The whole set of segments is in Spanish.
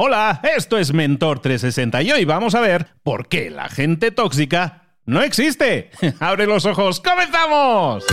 hola, esto es Mentor 360 y hoy vamos a ver por qué la gente tóxica no existe. ¡Abre los ojos! ¡Comenzamos!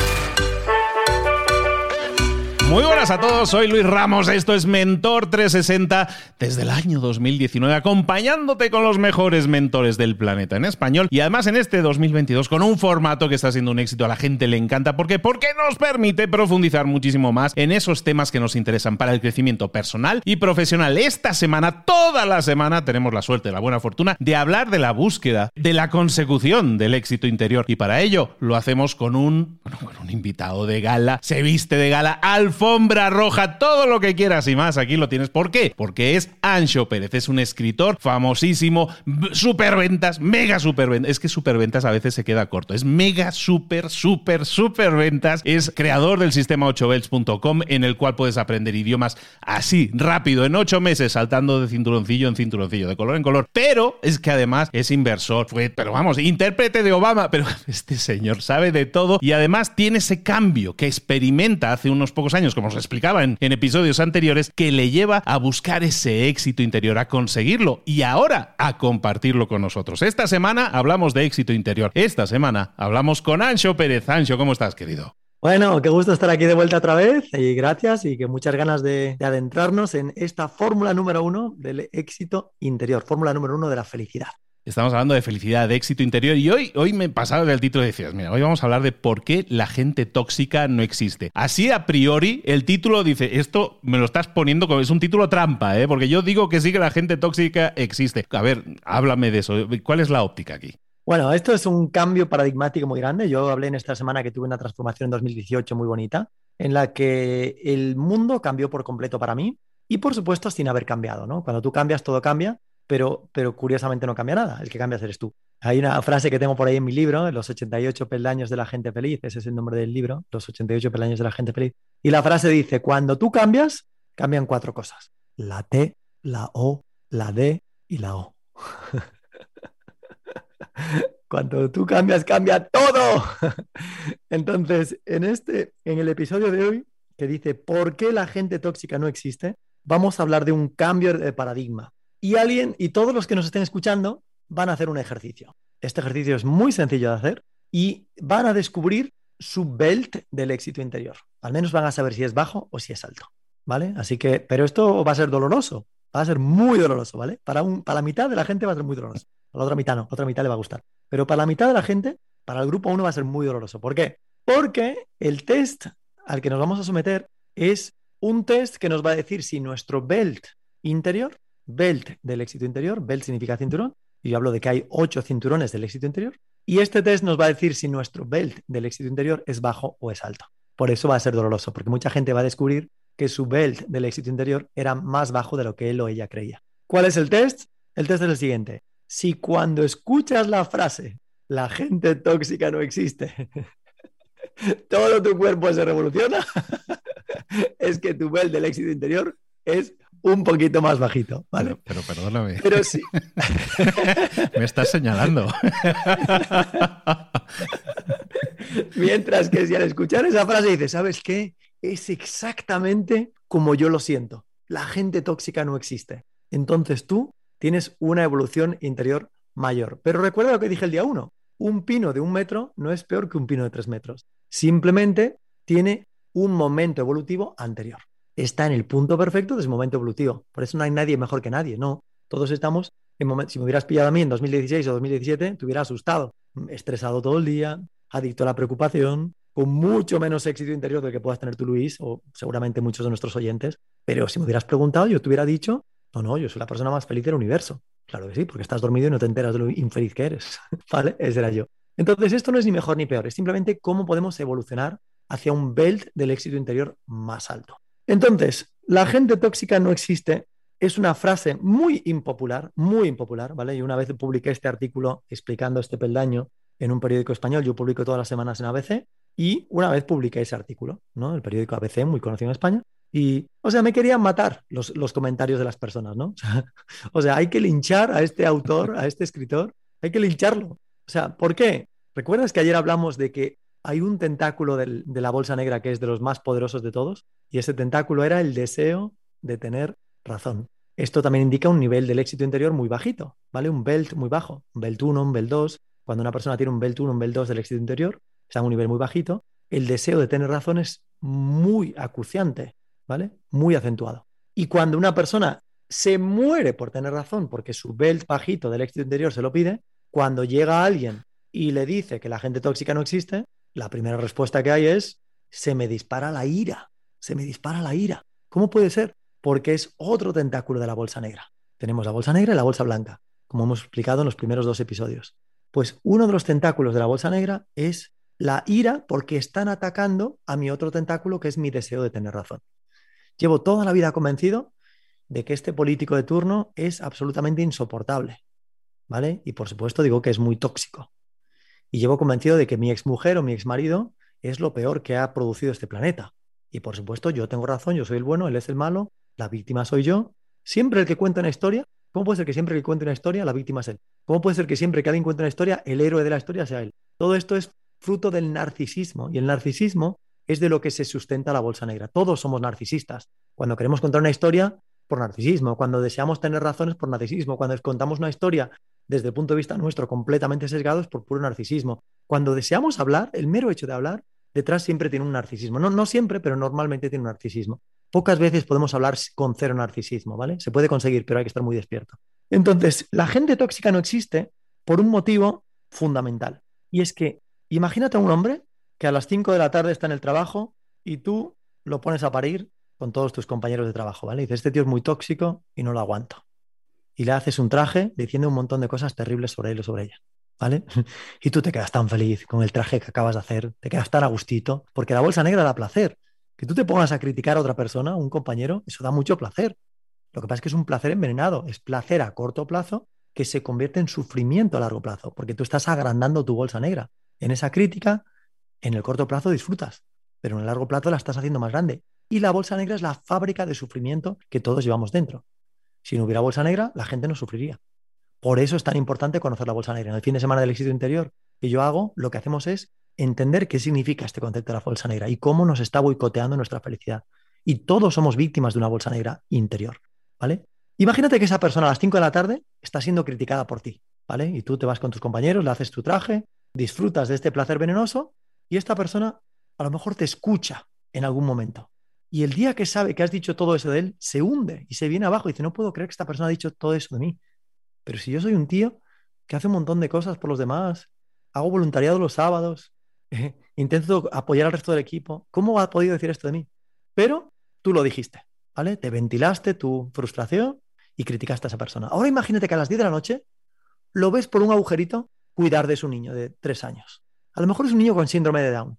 Muy buenas a todos, soy Luis Ramos, esto es Mentor 360 desde el año 2019, acompañándote con los mejores mentores del planeta en español y además en este 2022 con un formato que está siendo un éxito, a la gente le encanta porque porque nos permite profundizar muchísimo más en esos temas que nos interesan para el crecimiento personal y profesional. Esta semana, toda la semana, tenemos la suerte, la buena fortuna de hablar de la búsqueda, de la consecución del éxito interior y para ello lo hacemos con un, con un invitado de gala, se viste de gala al alfombra roja, todo lo que quieras y más. Aquí lo tienes. ¿Por qué? Porque es Ancho Pérez. Es un escritor famosísimo, superventas, mega superventas. Es que superventas a veces se queda corto. Es mega super, super, superventas. Es creador del sistema 8belts.com en el cual puedes aprender idiomas así, rápido, en 8 meses, saltando de cinturoncillo en cinturoncillo, de color en color. Pero es que además es inversor, fue, pero vamos, intérprete de Obama. Pero este señor sabe de todo y además tiene ese cambio que experimenta hace unos pocos años como os explicaba en, episodios anteriores, que le lleva a buscar ese éxito interior, a conseguirlo y ahora a compartirlo con nosotros. Esta semana hablamos de éxito interior. Esta semana hablamos con Ancho Pérez. Ancho, ¿cómo estás, querido? Bueno, qué gusto estar aquí de vuelta otra vez y gracias y que muchas ganas de, de adentrarnos en esta fórmula número uno del éxito interior, fórmula número uno de la felicidad. Estamos hablando de felicidad, de éxito interior y hoy, hoy me pasaba del título y decías, mira, hoy vamos a hablar de por qué la gente tóxica no existe. Así a priori, el título dice, esto me lo estás poniendo como es un título trampa, ¿eh? porque yo digo que sí que la gente tóxica existe. A ver, háblame de eso. ¿Cuál es la óptica aquí? Bueno, esto es un cambio paradigmático muy grande. Yo hablé en esta semana que tuve una transformación en 2018 muy bonita, en la que el mundo cambió por completo para mí y por supuesto sin haber cambiado, ¿no? Cuando tú cambias, todo cambia pero, pero curiosamente no cambia nada. El que cambia eres tú. Hay una frase que tengo por ahí en mi libro, Los 88 peldaños de la gente feliz, ese es el nombre del libro, Los 88 peldaños de la gente feliz. Y la frase dice, cuando tú cambias, cambian cuatro cosas. La T, la O, la D y la O. Cuando tú cambias, cambia todo. Entonces, en este, en el episodio de hoy, que dice ¿Por qué la gente tóxica no existe? Vamos a hablar de un cambio de paradigma y alguien y todos los que nos estén escuchando van a hacer un ejercicio. Este ejercicio es muy sencillo de hacer y van a descubrir su belt del éxito interior. Al menos van a saber si es bajo o si es alto, ¿vale? Así que, pero esto va a ser doloroso, va a ser muy doloroso, ¿vale? Para, un, para la mitad de la gente va a ser muy doloroso. A la otra mitad no, a la otra mitad le va a gustar. Pero para la mitad de la gente, para el grupo 1 va a ser muy doloroso. ¿Por qué? Porque el test al que nos vamos a someter es un test que nos va a decir si nuestro belt interior belt del éxito interior. Belt significa cinturón. Y yo hablo de que hay ocho cinturones del éxito interior. Y este test nos va a decir si nuestro belt del éxito interior es bajo o es alto. Por eso va a ser doloroso, porque mucha gente va a descubrir que su belt del éxito interior era más bajo de lo que él o ella creía. ¿Cuál es el test? El test es el siguiente. Si cuando escuchas la frase, la gente tóxica no existe, todo tu cuerpo se revoluciona, es que tu belt del éxito interior es un poquito más bajito, ¿vale? Pero, perdóname. Pero sí. Me estás señalando. Mientras que si al escuchar esa frase dices, ¿sabes qué? Es exactamente como yo lo siento. La gente tóxica no existe. Entonces tú tienes una evolución interior mayor. Pero recuerda lo que dije el día uno. Un pino de un metro no es peor que un pino de tres metros. Simplemente tiene un momento evolutivo anterior está en el punto perfecto de su momento evolutivo. Por eso no hay nadie mejor que nadie, no. Todos estamos en. Si me hubieras pillado a mí en 2016 o 2017, te hubiera asustado, estresado todo el día, adicto a la preocupación, con mucho menos éxito interior del que puedas tener tú, Luis, o seguramente muchos de nuestros oyentes. Pero si me hubieras preguntado, yo te hubiera dicho, no, no, yo soy la persona más feliz del universo. Claro que sí, porque estás dormido y no te enteras de lo infeliz que eres. ¿Vale? Ese era yo. Entonces, esto no es ni mejor ni peor, es simplemente cómo podemos evolucionar hacia un belt del éxito interior más alto. Entonces, la gente tóxica no existe es una frase muy impopular, muy impopular, ¿vale? Y una vez publiqué este artículo explicando este peldaño en un periódico español, yo publico todas las semanas en ABC, y una vez publiqué ese artículo, ¿no? El periódico ABC, muy conocido en España, y, o sea, me querían matar los, comentarios de las personas, ¿no? O sea, hay que linchar a este autor, a este escritor, hay que lincharlo. O sea, ¿por qué? ¿Recuerdas que ayer hablamos de que hay un tentáculo de la bolsa negra que es de los más poderosos de todos, y ese tentáculo era el deseo de tener razón. Esto también indica un nivel del éxito interior muy bajito, ¿vale? Un belt muy bajo, un belt 1, un belt 2. Cuando una persona tiene un belt 1, un belt 2 del éxito interior, está en un nivel muy bajito, el deseo de tener razón es muy acuciante, ¿vale? Muy acentuado. Y cuando una persona se muere por tener razón, porque su belt bajito del éxito interior se lo pide, cuando llega alguien y le dice que la gente tóxica no existe, la primera respuesta que hay es, se me dispara la ira, se me dispara la ira. ¿Cómo puede ser? Porque es otro tentáculo de la bolsa negra. Tenemos la bolsa negra y la bolsa blanca, como hemos explicado en los primeros dos episodios. Pues uno de los tentáculos de la bolsa negra es la ira porque están atacando a mi otro tentáculo que es mi deseo de tener razón. Llevo toda la vida convencido de que este político de turno es absolutamente insoportable, ¿vale? Y por supuesto digo que es muy tóxico. Y llevo convencido de que mi exmujer o mi exmarido es lo peor que ha producido este planeta. Y por supuesto yo tengo razón, yo soy el bueno, él es el malo, la víctima soy yo. Siempre el que cuenta una historia, ¿cómo puede ser que siempre que cuente una historia la víctima es él? ¿Cómo puede ser que siempre que alguien cuenta una historia el héroe de la historia sea él? Todo esto es fruto del narcisismo y el narcisismo es de lo que se sustenta la bolsa negra. Todos somos narcisistas. Cuando queremos contar una historia, por narcisismo, cuando deseamos tener razones por narcisismo, cuando contamos una historia desde el punto de vista nuestro completamente sesgado es por puro narcisismo. Cuando deseamos hablar, el mero hecho de hablar, detrás siempre tiene un narcisismo. No, no siempre, pero normalmente tiene un narcisismo. Pocas veces podemos hablar con cero narcisismo, ¿vale? Se puede conseguir, pero hay que estar muy despierto. Entonces, la gente tóxica no existe por un motivo fundamental. Y es que, imagínate a un hombre que a las 5 de la tarde está en el trabajo y tú lo pones a parir con todos tus compañeros de trabajo, ¿vale? Dices, este tío es muy tóxico y no lo aguanto. Y le haces un traje diciendo un montón de cosas terribles sobre él o sobre ella, ¿vale? Y tú te quedas tan feliz con el traje que acabas de hacer, te quedas tan a gustito, porque la bolsa negra da placer. Que tú te pongas a criticar a otra persona, un compañero, eso da mucho placer. Lo que pasa es que es un placer envenenado, es placer a corto plazo que se convierte en sufrimiento a largo plazo, porque tú estás agrandando tu bolsa negra. En esa crítica, en el corto plazo disfrutas, pero en el largo plazo la estás haciendo más grande y la bolsa negra es la fábrica de sufrimiento que todos llevamos dentro. Si no hubiera bolsa negra, la gente no sufriría. Por eso es tan importante conocer la bolsa negra. En el fin de semana del éxito interior que yo hago, lo que hacemos es entender qué significa este concepto de la bolsa negra y cómo nos está boicoteando nuestra felicidad. Y todos somos víctimas de una bolsa negra interior, ¿vale? Imagínate que esa persona a las 5 de la tarde está siendo criticada por ti, ¿vale? Y tú te vas con tus compañeros, le haces tu traje, disfrutas de este placer venenoso y esta persona a lo mejor te escucha en algún momento y el día que sabe que has dicho todo eso de él, se hunde y se viene abajo y dice, no puedo creer que esta persona ha dicho todo eso de mí. Pero si yo soy un tío que hace un montón de cosas por los demás, hago voluntariado los sábados, intento apoyar al resto del equipo, ¿cómo ha podido decir esto de mí? Pero tú lo dijiste, ¿vale? Te ventilaste tu frustración y criticaste a esa persona. Ahora imagínate que a las 10 de la noche lo ves por un agujerito cuidar de su niño de tres años. A lo mejor es un niño con síndrome de Down,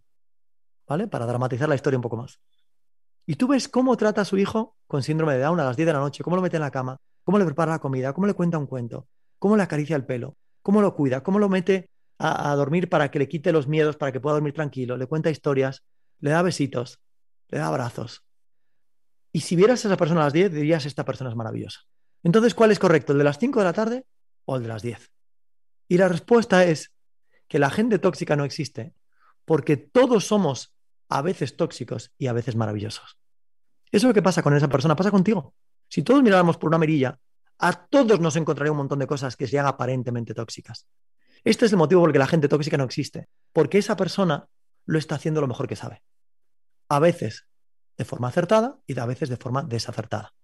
¿vale? Para dramatizar la historia un poco más. Y tú ves cómo trata a su hijo con síndrome de Down a las 10 de la noche, cómo lo mete en la cama, cómo le prepara la comida, cómo le cuenta un cuento, cómo le acaricia el pelo, cómo lo cuida, cómo lo mete a, dormir para que le quite los miedos, para que pueda dormir tranquilo, le cuenta historias, le da besitos, le da abrazos. Y si vieras a esa persona a las 10, dirías, esta persona es maravillosa. Entonces, ¿cuál es correcto? ¿El de las 5 de la tarde o el de las 10? Y la respuesta es que la gente tóxica no existe porque todos somos a veces tóxicos y a veces maravillosos. Eso es lo que pasa con esa persona, pasa contigo. Si todos miráramos por una mirilla, a todos nos encontraría un montón de cosas que sean aparentemente tóxicas. Este es el motivo por el que la gente tóxica no existe, porque esa persona lo está haciendo lo mejor que sabe. A veces de forma acertada y a veces de forma desacertada.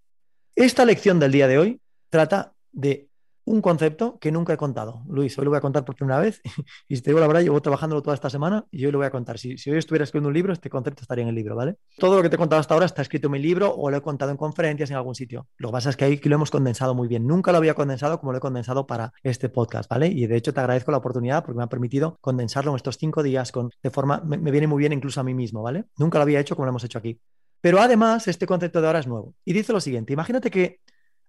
Esta lección del día de hoy trata de un concepto que nunca he contado. Luis, hoy lo voy a contar por primera vez y si te digo la verdad, llevo trabajándolo toda esta semana y hoy lo voy a contar. Si, si hoy estuviera escribiendo un libro, este concepto estaría en el libro, ¿vale? Todo lo que te he contado hasta ahora está escrito en mi libro o lo he contado en conferencias en algún sitio. Lo que pasa es que ahí lo hemos condensado muy bien. Nunca lo había condensado como lo he condensado para este podcast, ¿vale? Y de hecho te agradezco la oportunidad porque me ha permitido condensarlo en estos cinco días con, de forma, me, me viene muy bien incluso a mí mismo, ¿vale? Nunca lo había hecho como lo hemos hecho aquí. Pero además, este concepto de ahora es nuevo. Y dice lo siguiente, imagínate que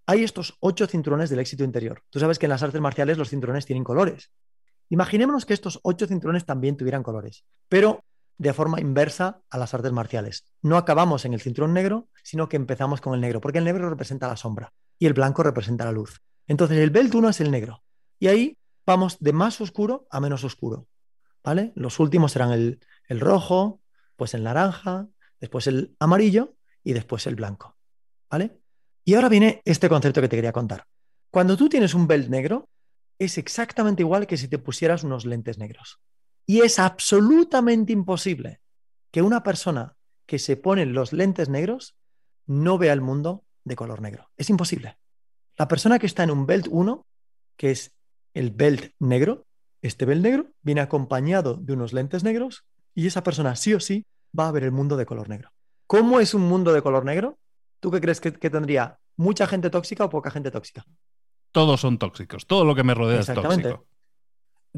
hay estos ocho cinturones del éxito interior. Tú sabes que en las artes marciales los cinturones tienen colores. Imaginémonos que estos ocho cinturones también tuvieran colores, pero de forma inversa a las artes marciales. No acabamos en el cinturón negro, sino que empezamos con el negro, porque el negro representa la sombra y el blanco representa la luz. Entonces el belt 1 es el negro. Y ahí vamos de más oscuro a menos oscuro. ¿Vale? Los últimos serán el, el rojo, pues el naranja, después el amarillo y después el blanco. ¿Vale? Y ahora viene este concepto que te quería contar. Cuando tú tienes un belt negro, es exactamente igual que si te pusieras unos lentes negros. Y es absolutamente imposible que una persona que se pone los lentes negros no vea el mundo de color negro. Es imposible. La persona que está en un belt 1, que es el belt negro, este belt negro viene acompañado de unos lentes negros y esa persona sí o sí va a ver el mundo de color negro. ¿Cómo es un mundo de color negro? ¿Tú qué crees que, tendría? ¿Mucha gente tóxica o poca gente tóxica? Todos son tóxicos. Todo lo que me rodea es tóxico.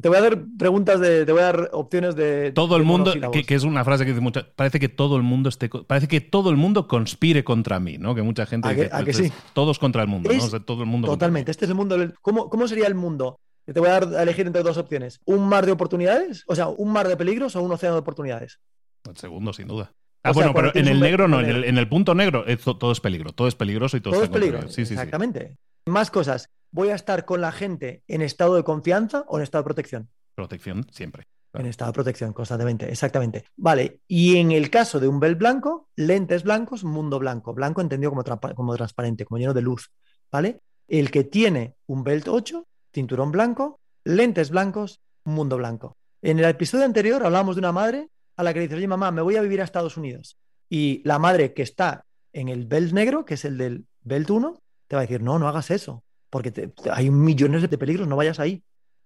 Te voy a dar preguntas de. Te voy a dar opciones de. Todo el mundo. Que, es una frase que dice mucha. Parece que todo el mundo esté. Parece que todo el mundo conspire contra mí, ¿no? Que mucha gente. ¿A que, que sí? Todos contra el mundo, ¿no? todo el mundo. Totalmente. Este es el mundo. ¿Cómo, ¿Cómo sería el mundo? Te voy a dar a elegir entre dos opciones. ¿Un mar de oportunidades? O sea, ¿un mar de peligros o un océano de oportunidades? El segundo, sin duda. Ah, bueno, pero en el negro no, en el, en el, punto negro todo es peligro, todo es peligroso y todo, todo es peligro. Sí, sí, Exactamente. Más cosas. ¿Voy a estar con la gente en estado de confianza o en estado de protección? Protección siempre. En estado de protección, constantemente, exactamente. Vale, y en el caso de un bel blanco, lentes blancos, mundo blanco. Blanco entendido como, como transparente, como lleno de luz. ¿Vale? El que tiene un belt 8, cinturón blanco, lentes blancos, mundo blanco. En el episodio anterior hablábamos de una madre a la que le dice, oye mamá, me voy a vivir a Estados Unidos. Y la madre que está en el belt negro, que es el del belt 1, te va a decir, no, no hagas eso, porque hay millones de peligros, no vayas ahí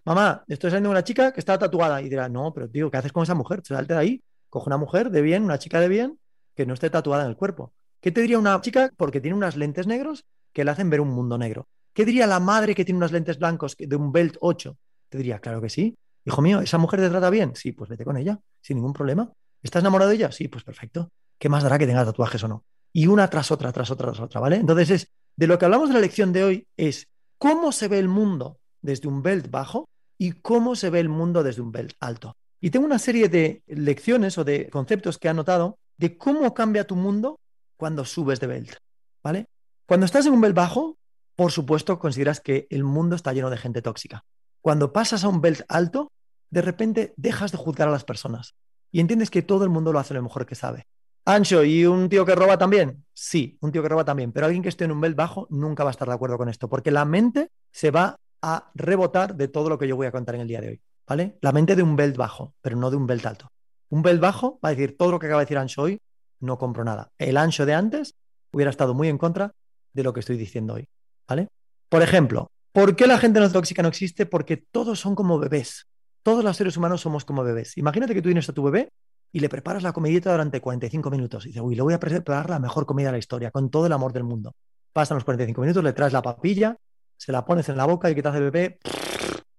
mamá, estoy saliendo de una chica que está tatuada. Y dirá, no, pero tío, ¿qué haces con esa mujer? Salte de ahí, coge una mujer de bien, una chica de bien, que no esté tatuada en el cuerpo. ¿Qué te diría una chica porque tiene unas lentes negros que le hacen ver un mundo negro? ¿Qué diría la madre que tiene unas lentes blancos de un belt 8? Te diría, claro que sí. Hijo mío, ¿esa mujer te trata bien? Sí, pues vete con ella, sin ningún problema. ¿Estás enamorado de ella? Sí, pues perfecto. ¿Qué más dará que tenga tatuajes o no? Y una tras otra, tras otra, tras otra, ¿vale? Entonces es, de lo que hablamos de la lección de hoy es cómo se ve el mundo desde un belt bajo y cómo se ve el mundo desde un belt alto. Y tengo una serie de lecciones o de conceptos que he anotado de cómo cambia tu mundo cuando subes de belt, ¿vale? Cuando estás en un belt bajo, por supuesto, consideras que el mundo está lleno de gente tóxica. Cuando pasas a un belt alto, de repente dejas de juzgar a las personas y entiendes que todo el mundo lo hace lo mejor que sabe. Ancho, ¿y un tío que roba también? Sí, un tío que roba también, pero alguien que esté en un belt bajo nunca va a estar de acuerdo con esto, porque la mente se va a rebotar de todo lo que yo voy a contar en el día de hoy. ¿Vale? La mente de un belt bajo, pero no de un belt alto. Un belt bajo va a decir todo lo que acaba de decir Ancho hoy, no compro nada. El Ancho de antes hubiera estado muy en contra de lo que estoy diciendo hoy. ¿Vale? Por ejemplo, ¿por qué la gente no tóxica no existe? Porque todos son como bebés. Todos los seres humanos somos como bebés. Imagínate que tú tienes a tu bebé y le preparas la comidita durante 45 minutos. Y dices, uy, le voy a preparar la mejor comida de la historia, con todo el amor del mundo. Pasan los 45 minutos, le traes la papilla, se la pones en la boca y hace el bebé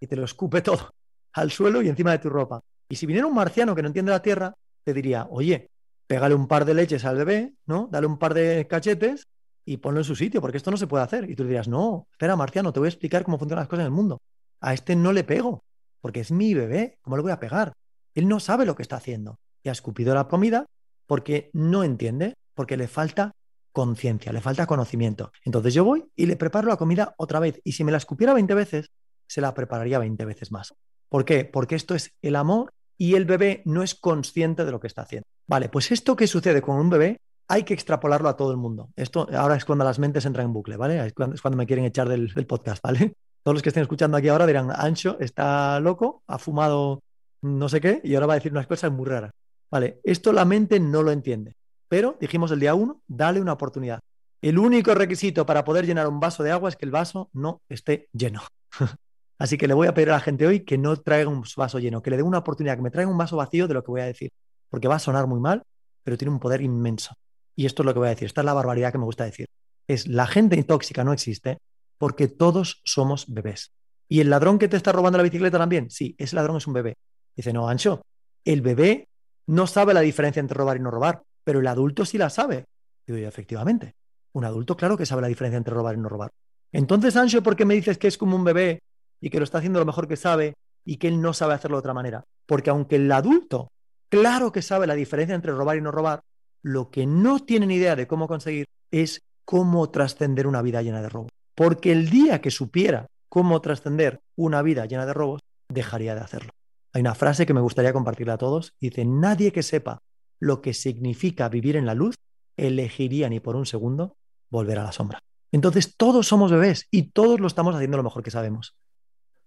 y te lo escupe todo al suelo y encima de tu ropa. Y si viniera un marciano que no entiende la tierra, te diría, oye, pégale un par de leches al bebé, ¿no? Dale un par de cachetes y ponlo en su sitio, porque esto no se puede hacer. Y tú le dirías, no, espera, marciano, te voy a explicar cómo funcionan las cosas en el mundo. A este no le pego, porque es mi bebé, ¿cómo le voy a pegar? Él no sabe lo que está haciendo. Y ha escupido la comida porque no entiende, porque le falta conciencia, le falta conocimiento. Entonces yo voy y le preparo la comida otra vez. Y si me la escupiera 20 veces, se la prepararía 20 veces más. ¿Por qué? Porque esto es el amor y el bebé no es consciente de lo que está haciendo. Vale, pues esto que sucede con un bebé hay que extrapolarlo a todo el mundo. Esto ahora es cuando las mentes entran en bucle, ¿vale? Es cuando, me quieren echar del, del, podcast, ¿vale? Todos los que estén escuchando aquí ahora dirán, Ancho está loco, ha fumado no sé qué y ahora va a decir unas cosas muy raras. Vale, esto la mente no lo entiende. Pero dijimos el día uno, dale una oportunidad. El único requisito para poder llenar un vaso de agua es que el vaso no esté lleno. Así que le voy a pedir a la gente hoy que no traiga un vaso lleno, que le dé una oportunidad, que me traiga un vaso vacío de lo que voy a decir, porque va a sonar muy mal, pero tiene un poder inmenso. Y esto es lo que voy a decir, esta es la barbaridad que me gusta decir. Es la gente tóxica no existe porque todos somos bebés. ¿Y el ladrón que te está robando la bicicleta también? Sí, ese ladrón es un bebé. Dice, no, Ancho, el bebé no sabe la diferencia entre robar y no robar pero el adulto sí la sabe. Digo, efectivamente, un adulto claro que sabe la diferencia entre robar y no robar. Entonces, Ancho, ¿por qué me dices que es como un bebé y que lo está haciendo lo mejor que sabe y que él no sabe hacerlo de otra manera? Porque aunque el adulto, claro que sabe la diferencia entre robar y no robar, lo que no tiene ni idea de cómo conseguir es cómo trascender una vida llena de robos. Porque el día que supiera cómo trascender una vida llena de robos, dejaría de hacerlo. Hay una frase que me gustaría compartirla a todos. Dice, nadie que sepa lo que significa vivir en la luz, elegiría ni por un segundo volver a la sombra. Entonces todos somos bebés y todos lo estamos haciendo lo mejor que sabemos.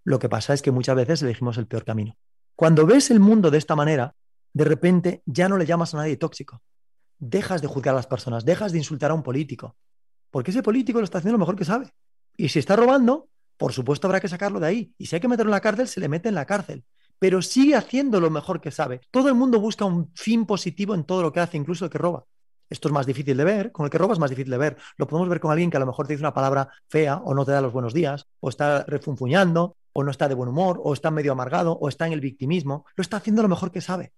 Lo que pasa es que muchas veces elegimos el peor camino. Cuando ves el mundo de esta manera, de repente ya no le llamas a nadie tóxico. Dejas de juzgar a las personas, dejas de insultar a un político, porque ese político lo está haciendo lo mejor que sabe. Y si está robando, por supuesto habrá que sacarlo de ahí. Y si hay que meterlo en la cárcel, se le mete en la cárcel. Pero sigue haciendo lo mejor que sabe. Todo el mundo busca un fin positivo en todo lo que hace, incluso el que roba. Esto es más difícil de ver, con el que roba es más difícil de ver. Lo podemos ver con alguien que a lo mejor te dice una palabra fea o no te da los buenos días, o está refunfuñando, o no está de buen humor, o está medio amargado, o está en el victimismo. Lo está haciendo lo mejor que sabe.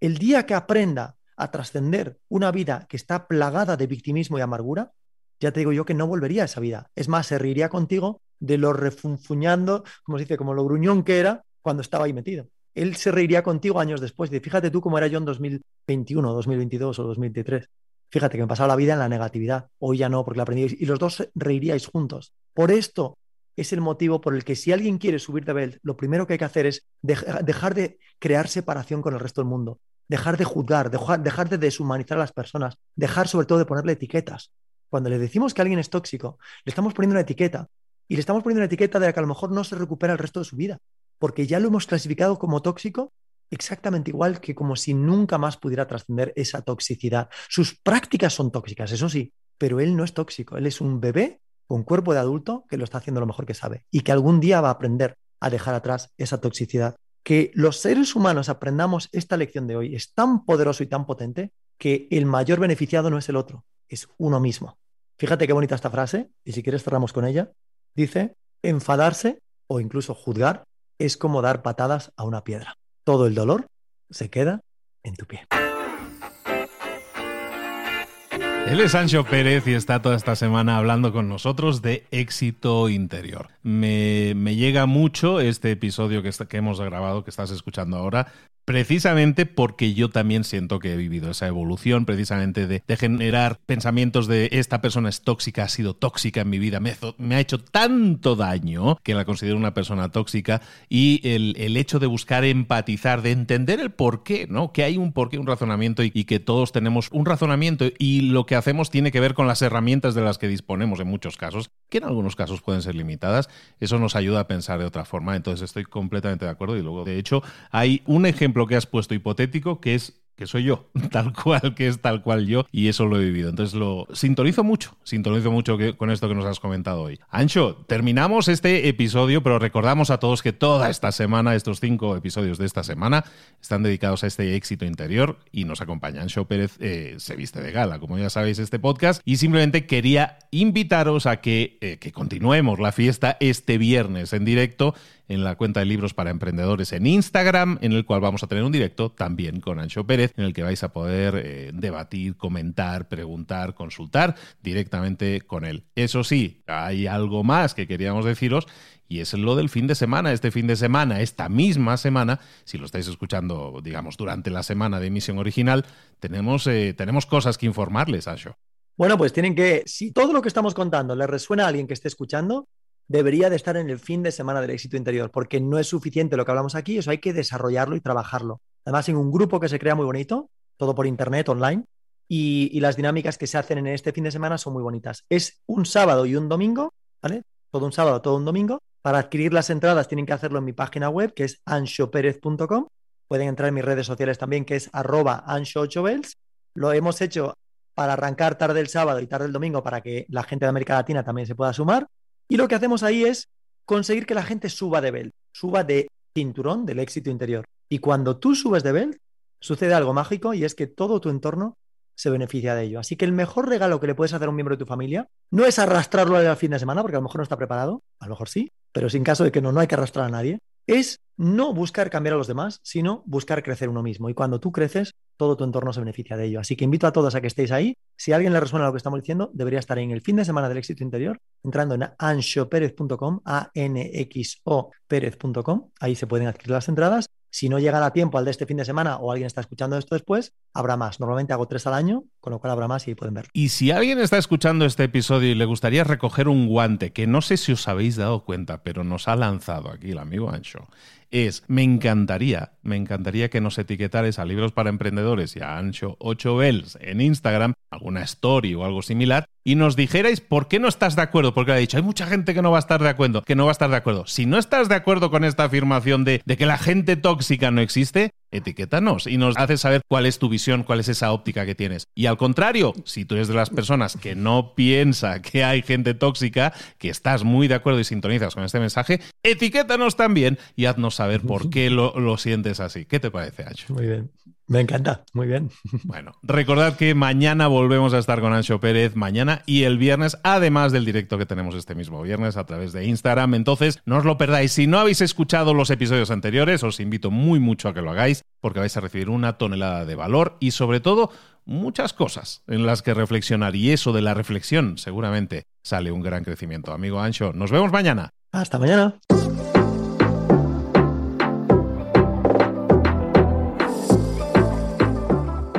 El día que aprenda a trascender una vida que está plagada de victimismo y amargura, ya te digo yo que no volvería a esa vida. Es más, se reiría contigo de lo refunfuñando, como se dice, como lo gruñón que era cuando estaba ahí metido. Él se reiría contigo años después. De, fíjate tú cómo era yo en 2021, 2022 o 2023. Fíjate que me pasaba la vida en la negatividad. Hoy ya no, porque la aprendí. Y los dos reiríais juntos. Por esto es el motivo por el que si alguien quiere subir de Belt, lo primero que hay que hacer es dejar de crear separación con el resto del mundo, dejar de juzgar, dejar, dejar de deshumanizar a las personas, dejar sobre todo de ponerle etiquetas. Cuando le decimos que alguien es tóxico, le estamos poniendo una etiqueta y le estamos poniendo una etiqueta de la que a lo mejor no se recupera el resto de su vida, porque ya lo hemos clasificado como tóxico exactamente igual que como si nunca más pudiera trascender esa toxicidad. Sus prácticas son tóxicas, eso sí, pero él no es tóxico, él es un bebé con cuerpo de adulto que lo está haciendo lo mejor que sabe y que algún día va a aprender a dejar atrás esa toxicidad. Que los seres humanos aprendamos esta lección de hoy es tan poderoso y tan potente que el mayor beneficiado no es el otro, es uno mismo. Fíjate qué bonita esta frase, y si quieres cerramos con ella. Dice, enfadarse o incluso juzgar es como dar patadas a una piedra. Todo el dolor se queda en tu pie. Él es Sancho Pérez y está toda esta semana hablando con nosotros de éxito interior. Me, llega mucho este episodio que, que hemos grabado, que estás escuchando ahora, precisamente porque yo también siento que he vivido esa evolución, precisamente de, generar pensamientos de esta persona es tóxica, ha sido tóxica en mi vida, me, ha hecho tanto daño que la considero una persona tóxica y el, hecho de buscar empatizar, de entender el por qué, ¿no? Que hay un porqué, un razonamiento y que todos tenemos un razonamiento y lo que hacemos tiene que ver con las herramientas de las que disponemos en muchos casos, que en algunos casos pueden ser limitadas, eso nos ayuda a pensar de otra forma, entonces estoy completamente de acuerdo y luego, de hecho, hay un ejemplo que has puesto hipotético, que es que soy yo, tal cual, que es tal cual yo, y eso lo he vivido. Entonces lo sintonizo mucho, sintonizo mucho con esto que nos has comentado hoy. Ancho, terminamos este episodio, pero recordamos a todos que toda esta semana, estos cinco episodios de esta semana, están dedicados a este éxito interior y nos acompaña Ancho Pérez, eh, se viste de gala, como ya sabéis, este podcast, y simplemente quería invitaros a que, eh, que continuemos la fiesta este viernes en directo en la cuenta de libros para emprendedores en Instagram, en el cual vamos a tener un directo también con Ancho Pérez en el que vais a poder eh, debatir, comentar, preguntar, consultar directamente con él. Eso sí, hay algo más que queríamos deciros y es lo del fin de semana. Este fin de semana, esta misma semana, si lo estáis escuchando, digamos, durante la semana de emisión original, tenemos, eh, tenemos cosas que informarles, Asho. Bueno, pues tienen que, si todo lo que estamos contando le resuena a alguien que esté escuchando, debería de estar en el fin de semana del éxito interior, porque no es suficiente lo que hablamos aquí, eso hay que desarrollarlo y trabajarlo. Además, en un grupo que se crea muy bonito, todo por internet, online, y, las dinámicas que se hacen en este fin de semana son muy bonitas. Es un sábado y un domingo, ¿vale? Todo un sábado, todo un domingo. Para adquirir las entradas tienen que hacerlo en mi página web, que es anshoperez.com. Pueden entrar en mis redes sociales también, que es arroba ansho Lo hemos hecho para arrancar tarde el sábado y tarde el domingo para que la gente de América Latina también se pueda sumar. Y lo que hacemos ahí es conseguir que la gente suba de belt, suba de cinturón del éxito interior. Y cuando tú subes de belt, sucede algo mágico y es que todo tu entorno se beneficia de ello. Así que el mejor regalo que le puedes hacer a un miembro de tu familia no es arrastrarlo al fin de semana, porque a lo mejor no está preparado, a lo mejor sí, pero sin caso de que no, no hay que arrastrar a nadie, es no buscar cambiar a los demás, sino buscar crecer uno mismo. Y cuando tú creces, todo tu entorno se beneficia de ello. Así que invito a todos a que estéis ahí. Si a alguien le resuena lo que estamos diciendo, debería estar en el fin de semana del éxito interior, entrando en anxoperez.com, a n x o. Ahí se pueden adquirir las entradas si no llegan a tiempo al de este fin de semana o alguien está escuchando esto después, habrá más. Normalmente hago tres al año, con lo cual habrá más y pueden ver. Y si alguien está escuchando este episodio y le gustaría recoger un guante, que no sé si os habéis dado cuenta, pero nos ha lanzado aquí el amigo Ancho, es, me encantaría, me encantaría que nos etiquetares a Libros para Emprendedores y a Ancho 8 Bells en Instagram, alguna story o algo similar, y nos dijerais por qué no estás de acuerdo, porque ha dicho, hay mucha gente que no va a estar de acuerdo, que no va a estar de acuerdo. Si no estás de acuerdo con esta afirmación de, de que la gente tóxica no existe, etiquétanos y nos haces saber cuál es tu visión, cuál es esa óptica que tienes. Y al contrario, si tú eres de las personas que no piensa que hay gente tóxica, que estás muy de acuerdo y sintonizas con este mensaje, etiquétanos también y haznos saber por qué lo, lo sientes así. ¿Qué te parece, Ancho? Muy bien. Me encanta, muy bien. Bueno, recordad que mañana volvemos a estar con Ancho Pérez, mañana y el viernes, además del directo que tenemos este mismo viernes a través de Instagram. Entonces, no os lo perdáis. Si no habéis escuchado los episodios anteriores, os invito muy mucho a que lo hagáis, porque vais a recibir una tonelada de valor y sobre todo muchas cosas en las que reflexionar. Y eso de la reflexión, seguramente sale un gran crecimiento. Amigo Ancho, nos vemos mañana. Hasta mañana.